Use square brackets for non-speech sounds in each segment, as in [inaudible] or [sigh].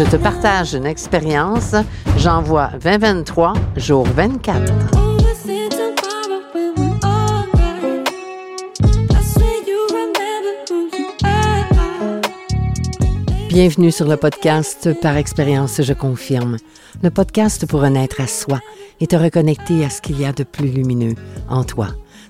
Je te partage une expérience. J'envoie 2023, jour 24. Bienvenue sur le podcast Par expérience, je confirme. Le podcast pour renaître à soi et te reconnecter à ce qu'il y a de plus lumineux en toi.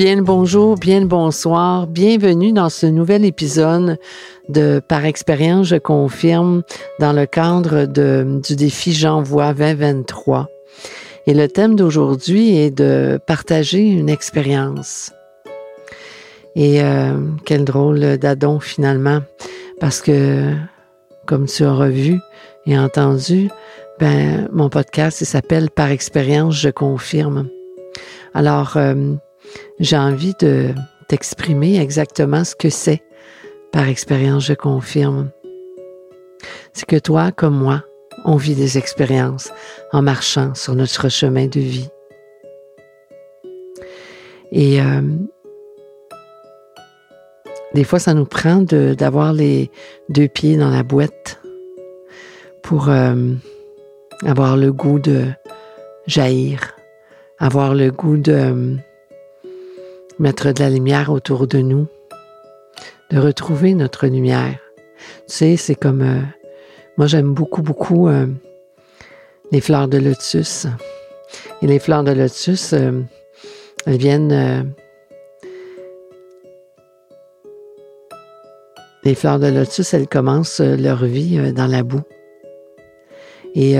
Bien le bonjour, bien le bonsoir, bienvenue dans ce nouvel épisode de Par expérience, je confirme dans le cadre de, du défi J'envoie 2023. Et le thème d'aujourd'hui est de partager une expérience. Et euh, quel drôle d'adon finalement, parce que comme tu auras vu et entendu, ben mon podcast s'appelle Par expérience, je confirme. Alors euh, j'ai envie de t'exprimer exactement ce que c'est. Par expérience, je confirme. C'est que toi, comme moi, on vit des expériences en marchant sur notre chemin de vie. Et euh, des fois, ça nous prend d'avoir les deux pieds dans la boîte pour euh, avoir le goût de jaillir, avoir le goût de mettre de la lumière autour de nous, de retrouver notre lumière. Tu sais, c'est comme... Euh, moi, j'aime beaucoup, beaucoup euh, les fleurs de lotus. Et les fleurs de lotus, euh, elles viennent... les fleurs de lotus, elles commencent leur vie dans la boue. Et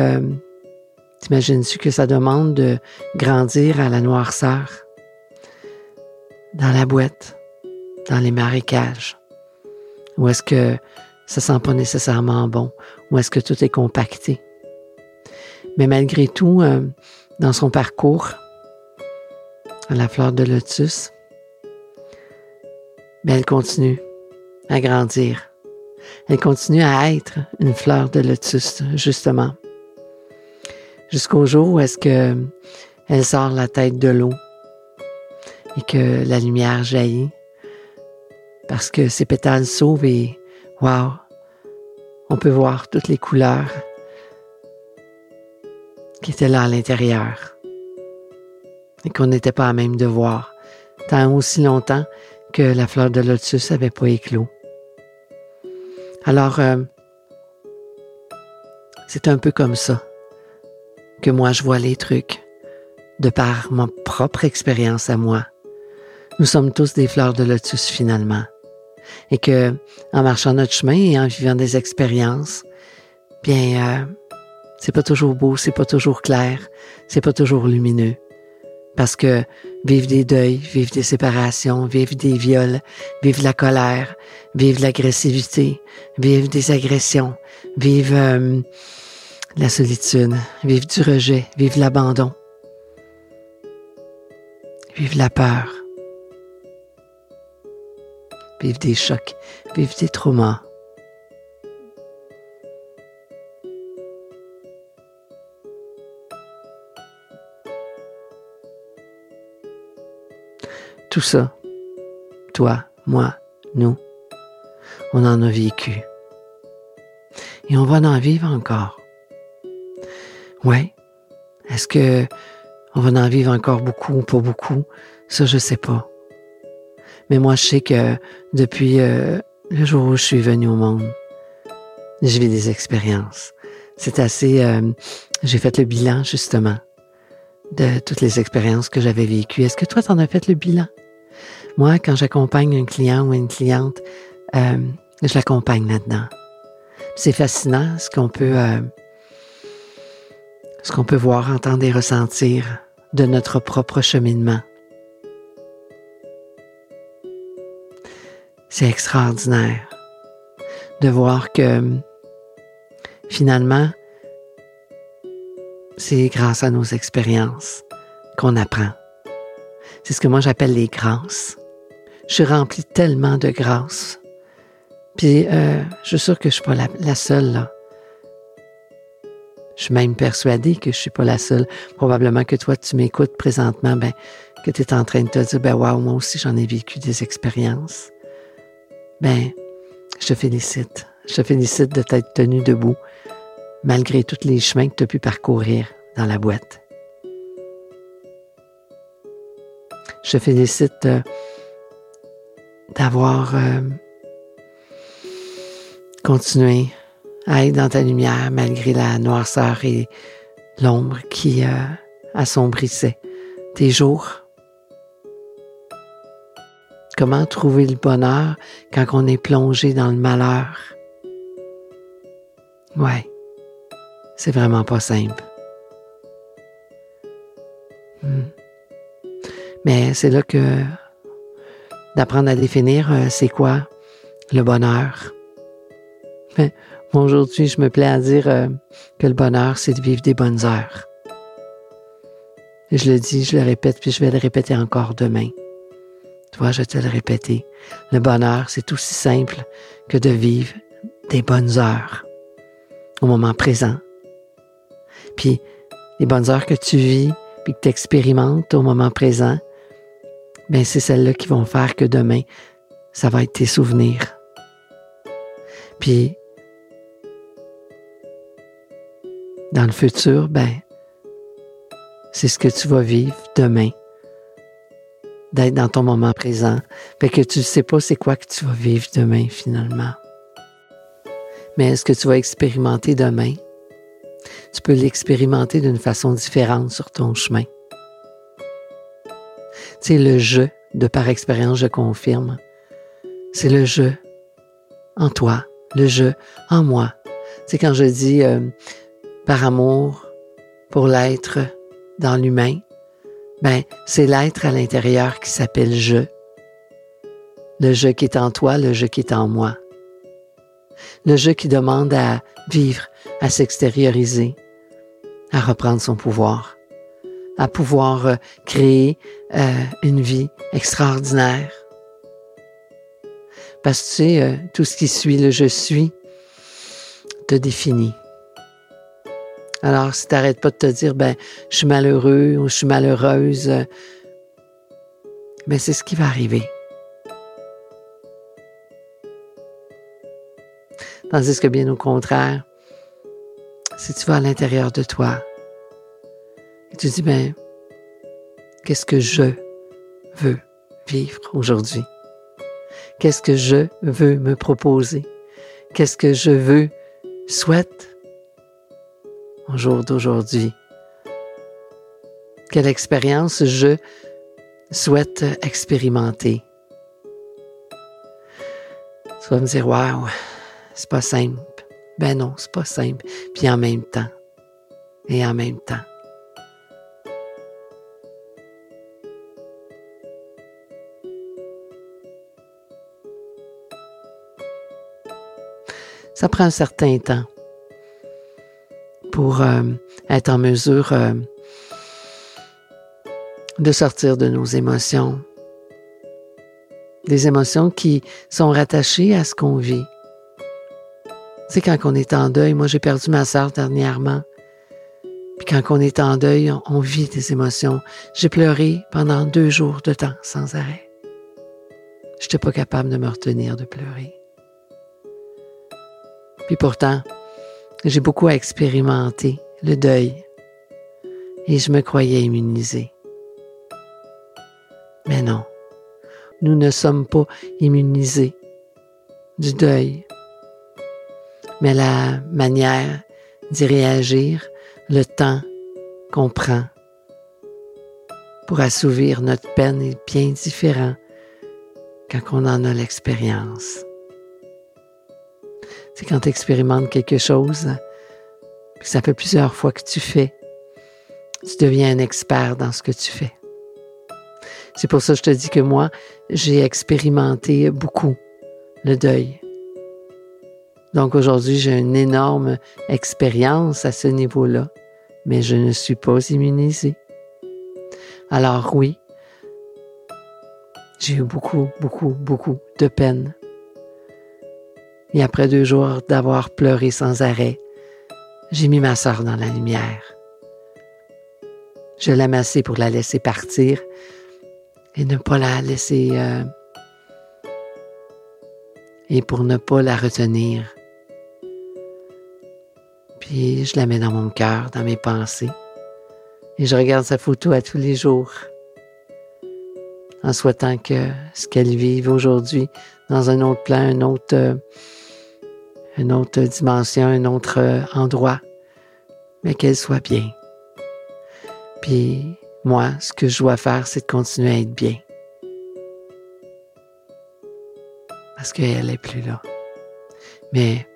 t'imagines-tu que ça demande de grandir à la noirceur? Dans la boîte, dans les marécages? Ou est-ce que ça sent pas nécessairement bon? Ou est-ce que tout est compacté? Mais malgré tout, euh, dans son parcours, à la fleur de lotus, ben, elle continue à grandir. Elle continue à être une fleur de lotus, justement. Jusqu'au jour où est-ce que elle sort la tête de l'eau et que la lumière jaillit parce que ses pétales s'ouvrent et wow, on peut voir toutes les couleurs qui étaient là à l'intérieur et qu'on n'était pas à même de voir tant aussi longtemps que la fleur de lotus n'avait pas éclos. Alors, euh, c'est un peu comme ça que moi je vois les trucs, de par ma propre expérience à moi. Nous sommes tous des fleurs de lotus finalement. Et que, en marchant notre chemin et en vivant des expériences, bien, euh, c'est pas toujours beau, c'est pas toujours clair, c'est pas toujours lumineux. Parce que vivre des deuils, vivre des séparations, vivre des viols, vivre la colère, vivre l'agressivité, vivre des agressions, vivre euh, la solitude, vivre du rejet, vivre l'abandon, vivre la peur, vivre des chocs, vivre des traumas. Tout ça, toi, moi, nous, on en a vécu. Et on va en vivre encore. Ouais. Est-ce que on va en vivre encore beaucoup ou pas beaucoup? Ça, je sais pas. Mais moi, je sais que depuis euh, le jour où je suis venue au monde, je vis des expériences. C'est assez... Euh, j'ai fait le bilan, justement, de toutes les expériences que j'avais vécues. Est-ce que toi, tu en as fait le bilan? Moi, quand j'accompagne un client ou une cliente, euh, je l'accompagne là-dedans. C'est fascinant ce qu'on peut... ce qu'on peut voir, entendre et ressentir de notre propre cheminement. C'est extraordinaire de voir que finalement, c'est grâce à nos expériences qu'on apprend. C'est ce que moi j'appelle les grâces. Je suis remplie tellement de grâces. Puis, euh, je suis sûre que je suis pas la, seule. Je suis même persuadée que je suis pas la seule. Probablement que toi, tu m'écoutes présentement, ben, que tu es en train de te dire, ben, waouh, moi aussi, j'en ai vécu des expériences. Ben, je te félicite. Je te félicite de t'être tenu debout, malgré tous les chemins que tu as pu parcourir dans la boîte. Je te félicite euh, d'avoir euh, continué à être dans ta lumière malgré la noirceur et l'ombre qui euh, assombrissait tes jours. Comment trouver le bonheur quand on est plongé dans le malheur? Ouais, c'est vraiment pas simple. Hmm. Mais c'est là que d'apprendre à définir euh, c'est quoi le bonheur. Mais [laughs] aujourd'hui, je me plais à dire euh, que le bonheur, c'est de vivre des bonnes heures. Je le dis, je le répète, puis je vais le répéter encore demain. Je te le répéter. Le bonheur, c'est aussi simple que de vivre des bonnes heures au moment présent. Puis, les bonnes heures que tu vis, puis que tu expérimentes au moment présent, ben c'est celles-là qui vont faire que demain, ça va être tes souvenirs. Puis, dans le futur, ben, c'est ce que tu vas vivre demain, d'être dans ton moment présent, fait que tu ne sais pas c'est quoi que tu vas vivre demain finalement. Mais est-ce que tu vas expérimenter demain? Tu peux l'expérimenter d'une façon différente sur ton chemin. C'est le jeu de par expérience, je confirme. C'est le jeu en toi, le jeu en moi. C'est quand je dis euh, par amour pour l'être dans l'humain, ben c'est l'être à l'intérieur qui s'appelle je. Le jeu qui est en toi, le jeu qui est en moi. Le jeu qui demande à vivre, à s'extérioriser, à reprendre son pouvoir à pouvoir euh, créer euh, une vie extraordinaire. Parce que tu sais, euh, tout ce qui suit le je suis te définit. Alors, si tu n'arrêtes pas de te dire, ben, je suis malheureux ou je suis malheureuse, ben, c'est ce qui va arriver. Tandis que bien au contraire, si tu vas à l'intérieur de toi, et tu dis, ben, qu'est-ce que je veux vivre aujourd'hui? Qu'est-ce que je veux me proposer? Qu'est-ce que je veux, souhaite au jour d'aujourd'hui? Quelle expérience je souhaite expérimenter? Tu vas me dire, waouh, c'est pas simple. Ben non, c'est pas simple. Puis en même temps, et en même temps, Ça prend un certain temps pour euh, être en mesure euh, de sortir de nos émotions. Des émotions qui sont rattachées à ce qu'on vit. C'est quand on est en deuil, moi j'ai perdu ma sœur dernièrement. Puis quand on est en deuil, on, on vit des émotions. J'ai pleuré pendant deux jours de temps sans arrêt. Je n'étais pas capable de me retenir de pleurer. Puis pourtant, j'ai beaucoup expérimenté le deuil et je me croyais immunisée. Mais non, nous ne sommes pas immunisés du deuil. Mais la manière d'y réagir, le temps qu'on prend pour assouvir notre peine est bien différent quand on en a l'expérience. C'est quand tu expérimentes quelque chose, que ça fait plusieurs fois que tu fais, tu deviens un expert dans ce que tu fais. C'est pour ça que je te dis que moi, j'ai expérimenté beaucoup le deuil. Donc aujourd'hui, j'ai une énorme expérience à ce niveau-là, mais je ne suis pas immunisée. Alors oui, j'ai eu beaucoup, beaucoup, beaucoup de peine. Et après deux jours d'avoir pleuré sans arrêt, j'ai mis ma sœur dans la lumière. Je l'ai assez pour la laisser partir et ne pas la laisser... Euh, et pour ne pas la retenir. Puis je la mets dans mon cœur, dans mes pensées. Et je regarde sa photo à tous les jours en souhaitant que ce qu'elle vive aujourd'hui dans un autre plan, un autre, euh, une autre dimension, un autre euh, endroit, mais qu'elle soit bien. Puis moi, ce que je dois faire, c'est de continuer à être bien. Parce qu'elle n'est plus là. Mais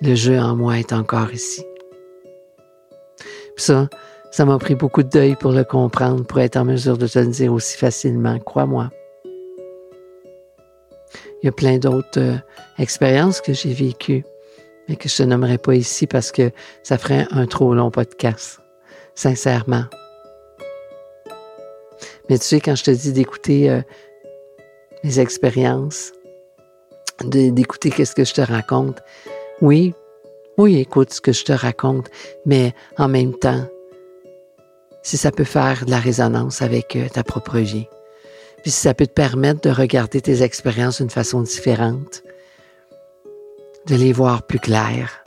le jeu en moi est encore ici. Puis ça, ça m'a pris beaucoup de deuil pour le comprendre, pour être en mesure de te le dire aussi facilement, crois-moi. Il y a plein d'autres euh, expériences que j'ai vécues, mais que je te nommerai pas ici parce que ça ferait un trop long podcast, sincèrement. Mais tu sais, quand je te dis d'écouter euh, mes expériences, d'écouter qu'est-ce que je te raconte, oui, oui, écoute ce que je te raconte, mais en même temps, si ça peut faire de la résonance avec euh, ta propre vie, puis si ça peut te permettre de regarder tes expériences d'une façon différente, de les voir plus claires,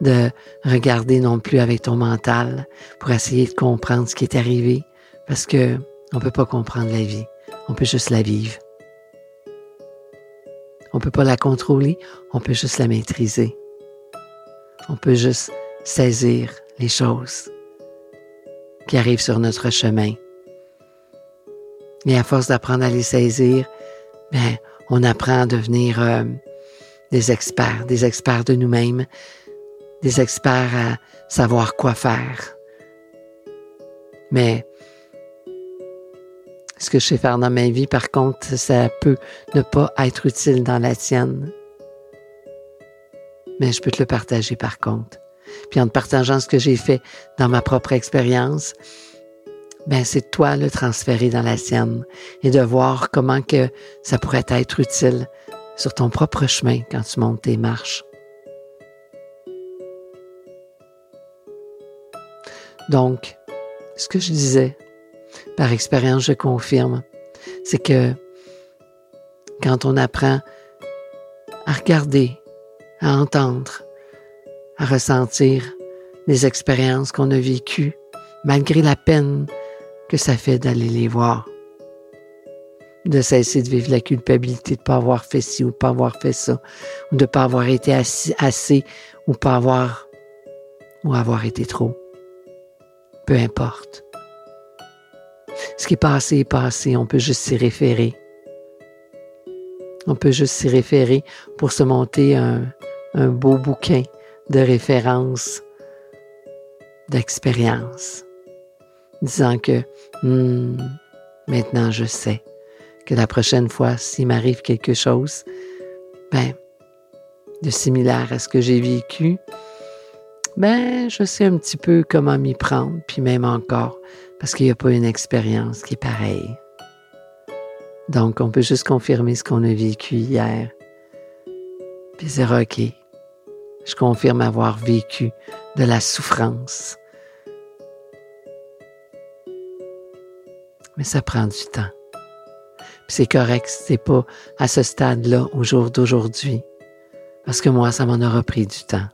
de regarder non plus avec ton mental pour essayer de comprendre ce qui est arrivé, parce que on peut pas comprendre la vie, on peut juste la vivre. On peut pas la contrôler, on peut juste la maîtriser. On peut juste saisir les choses qui arrivent sur notre chemin. Et à force d'apprendre à les saisir, ben, on apprend à devenir euh, des experts, des experts de nous-mêmes, des experts à savoir quoi faire. Mais ce que je sais faire dans ma vie, par contre, ça peut ne pas être utile dans la tienne. Mais je peux te le partager par contre. Puis en te partageant ce que j'ai fait dans ma propre expérience, ben c'est toi le transférer dans la sienne et de voir comment que ça pourrait être utile sur ton propre chemin quand tu montes tes marches. Donc, ce que je disais, par expérience, je confirme, c'est que quand on apprend à regarder, à entendre, à ressentir les expériences qu'on a vécues, malgré la peine que ça fait d'aller les voir. De cesser de vivre la culpabilité de ne pas avoir fait ci ou pas avoir fait ça, ou de ne pas avoir été assez, ou pas avoir ou avoir été trop. Peu importe. Ce qui est passé est passé, on peut juste s'y référer. On peut juste s'y référer pour se monter un, beau bouquin de référence, d'expérience, disant que hmm, maintenant je sais que la prochaine fois, s'il m'arrive quelque chose, ben, de similaire à ce que j'ai vécu, ben, je sais un petit peu comment m'y prendre, puis même encore, parce qu'il n'y a pas une expérience qui est pareille. Donc, on peut juste confirmer ce qu'on a vécu hier, puis dire, OK, je confirme avoir vécu de la souffrance. Mais ça prend du temps. C'est correct c'est pas à ce stade-là au jour d'aujourd'hui. Parce que moi, ça m'en aura pris du temps.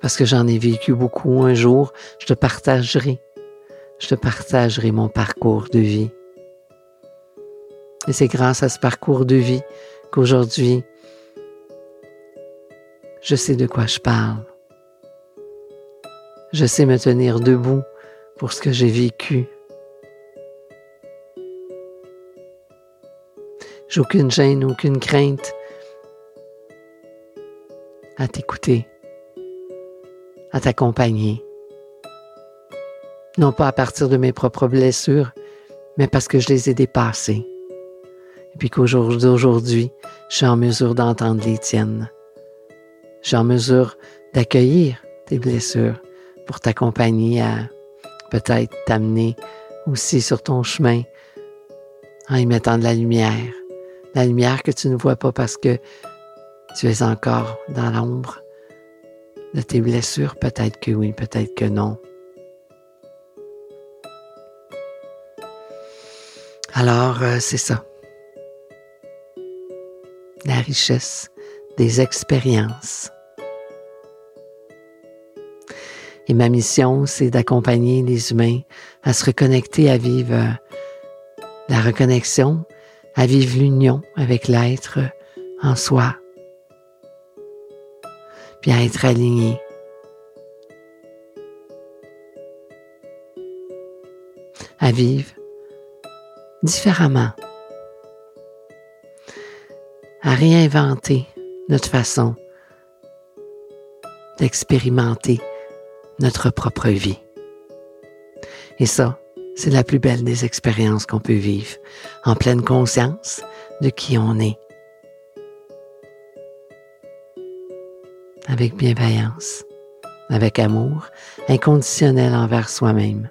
Parce que j'en ai vécu beaucoup. Un jour, je te partagerai. Je te partagerai mon parcours de vie. Et c'est grâce à ce parcours de vie qu'aujourd'hui, je sais de quoi je parle. Je sais me tenir debout pour ce que j'ai vécu. J'ai aucune gêne, aucune crainte à t'écouter, à t'accompagner. Non pas à partir de mes propres blessures, mais parce que je les ai dépassées. Et puis qu'aujourd'hui, je suis en mesure d'entendre les tiennes. Je suis en mesure d'accueillir tes blessures pour t'accompagner à peut-être t'amener aussi sur ton chemin en y mettant de la lumière. La lumière que tu ne vois pas parce que tu es encore dans l'ombre de tes blessures. Peut-être que oui, peut-être que non. Alors, euh, c'est ça. La richesse des expériences. Et ma mission, c'est d'accompagner les humains à se reconnecter, à vivre euh, la reconnexion, à vivre l'union avec l'être en soi, puis à être aligné. À vivre différemment, à réinventer notre façon d'expérimenter notre propre vie. Et ça, c'est la plus belle des expériences qu'on peut vivre, en pleine conscience de qui on est. Avec bienveillance, avec amour inconditionnel envers soi-même,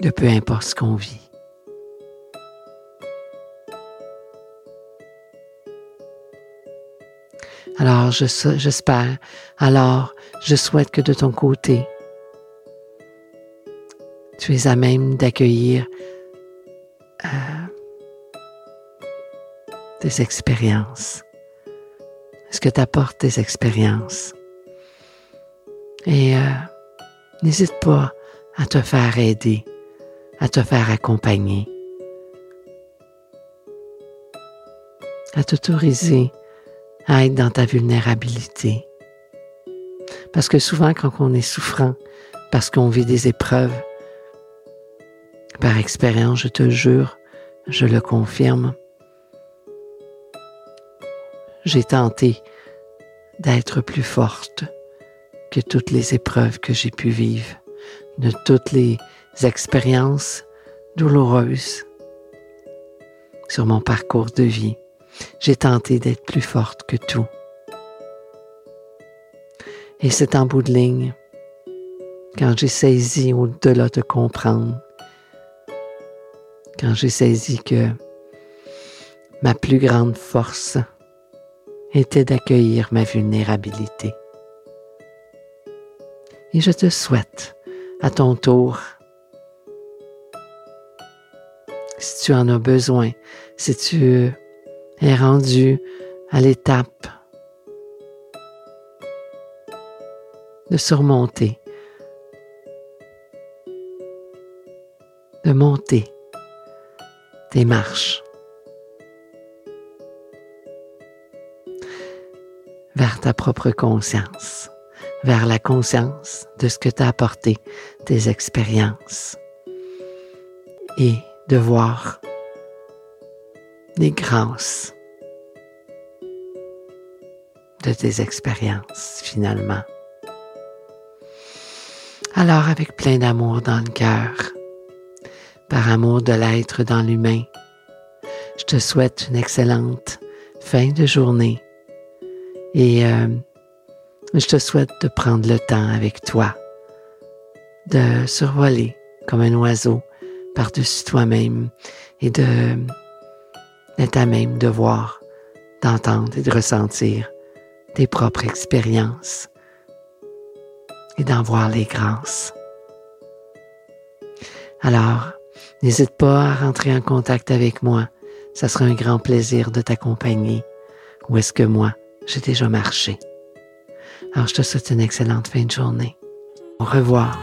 de peu importe ce qu'on vit. Alors, j'espère, alors, je souhaite que de ton côté, tu es à même d'accueillir euh, tes expériences, ce que t'apportent tes expériences? Et euh, n'hésite pas à te faire aider, à te faire accompagner, à t'autoriser à être dans ta vulnérabilité. Parce que souvent, quand on est souffrant, parce qu'on vit des épreuves, par expérience, je te jure, je le confirme, j'ai tenté d'être plus forte que toutes les épreuves que j'ai pu vivre, de toutes les expériences douloureuses sur mon parcours de vie. J'ai tenté d'être plus forte que tout. Et c'est en bout de ligne, quand j'ai saisi au-delà de comprendre, quand j'ai saisi que ma plus grande force était d'accueillir ma vulnérabilité. Et je te souhaite, à ton tour, si tu en as besoin, si tu es rendu à l'étape de surmonter, de monter tes marches vers ta propre conscience, vers la conscience de ce que t'as apporté, tes expériences, et de voir les grâces de tes expériences finalement. Alors avec plein d'amour dans le cœur, par amour de l'être dans l'humain, je te souhaite une excellente fin de journée et euh, je te souhaite de prendre le temps avec toi, de survoler comme un oiseau par-dessus toi-même et de d'être à même de voir, d'entendre et de ressentir tes propres expériences et d'en voir les grâces. Alors, n'hésite pas à rentrer en contact avec moi. Ça sera un grand plaisir de t'accompagner. Où est-ce que moi, j'ai déjà marché? Alors, je te souhaite une excellente fin de journée. Au revoir.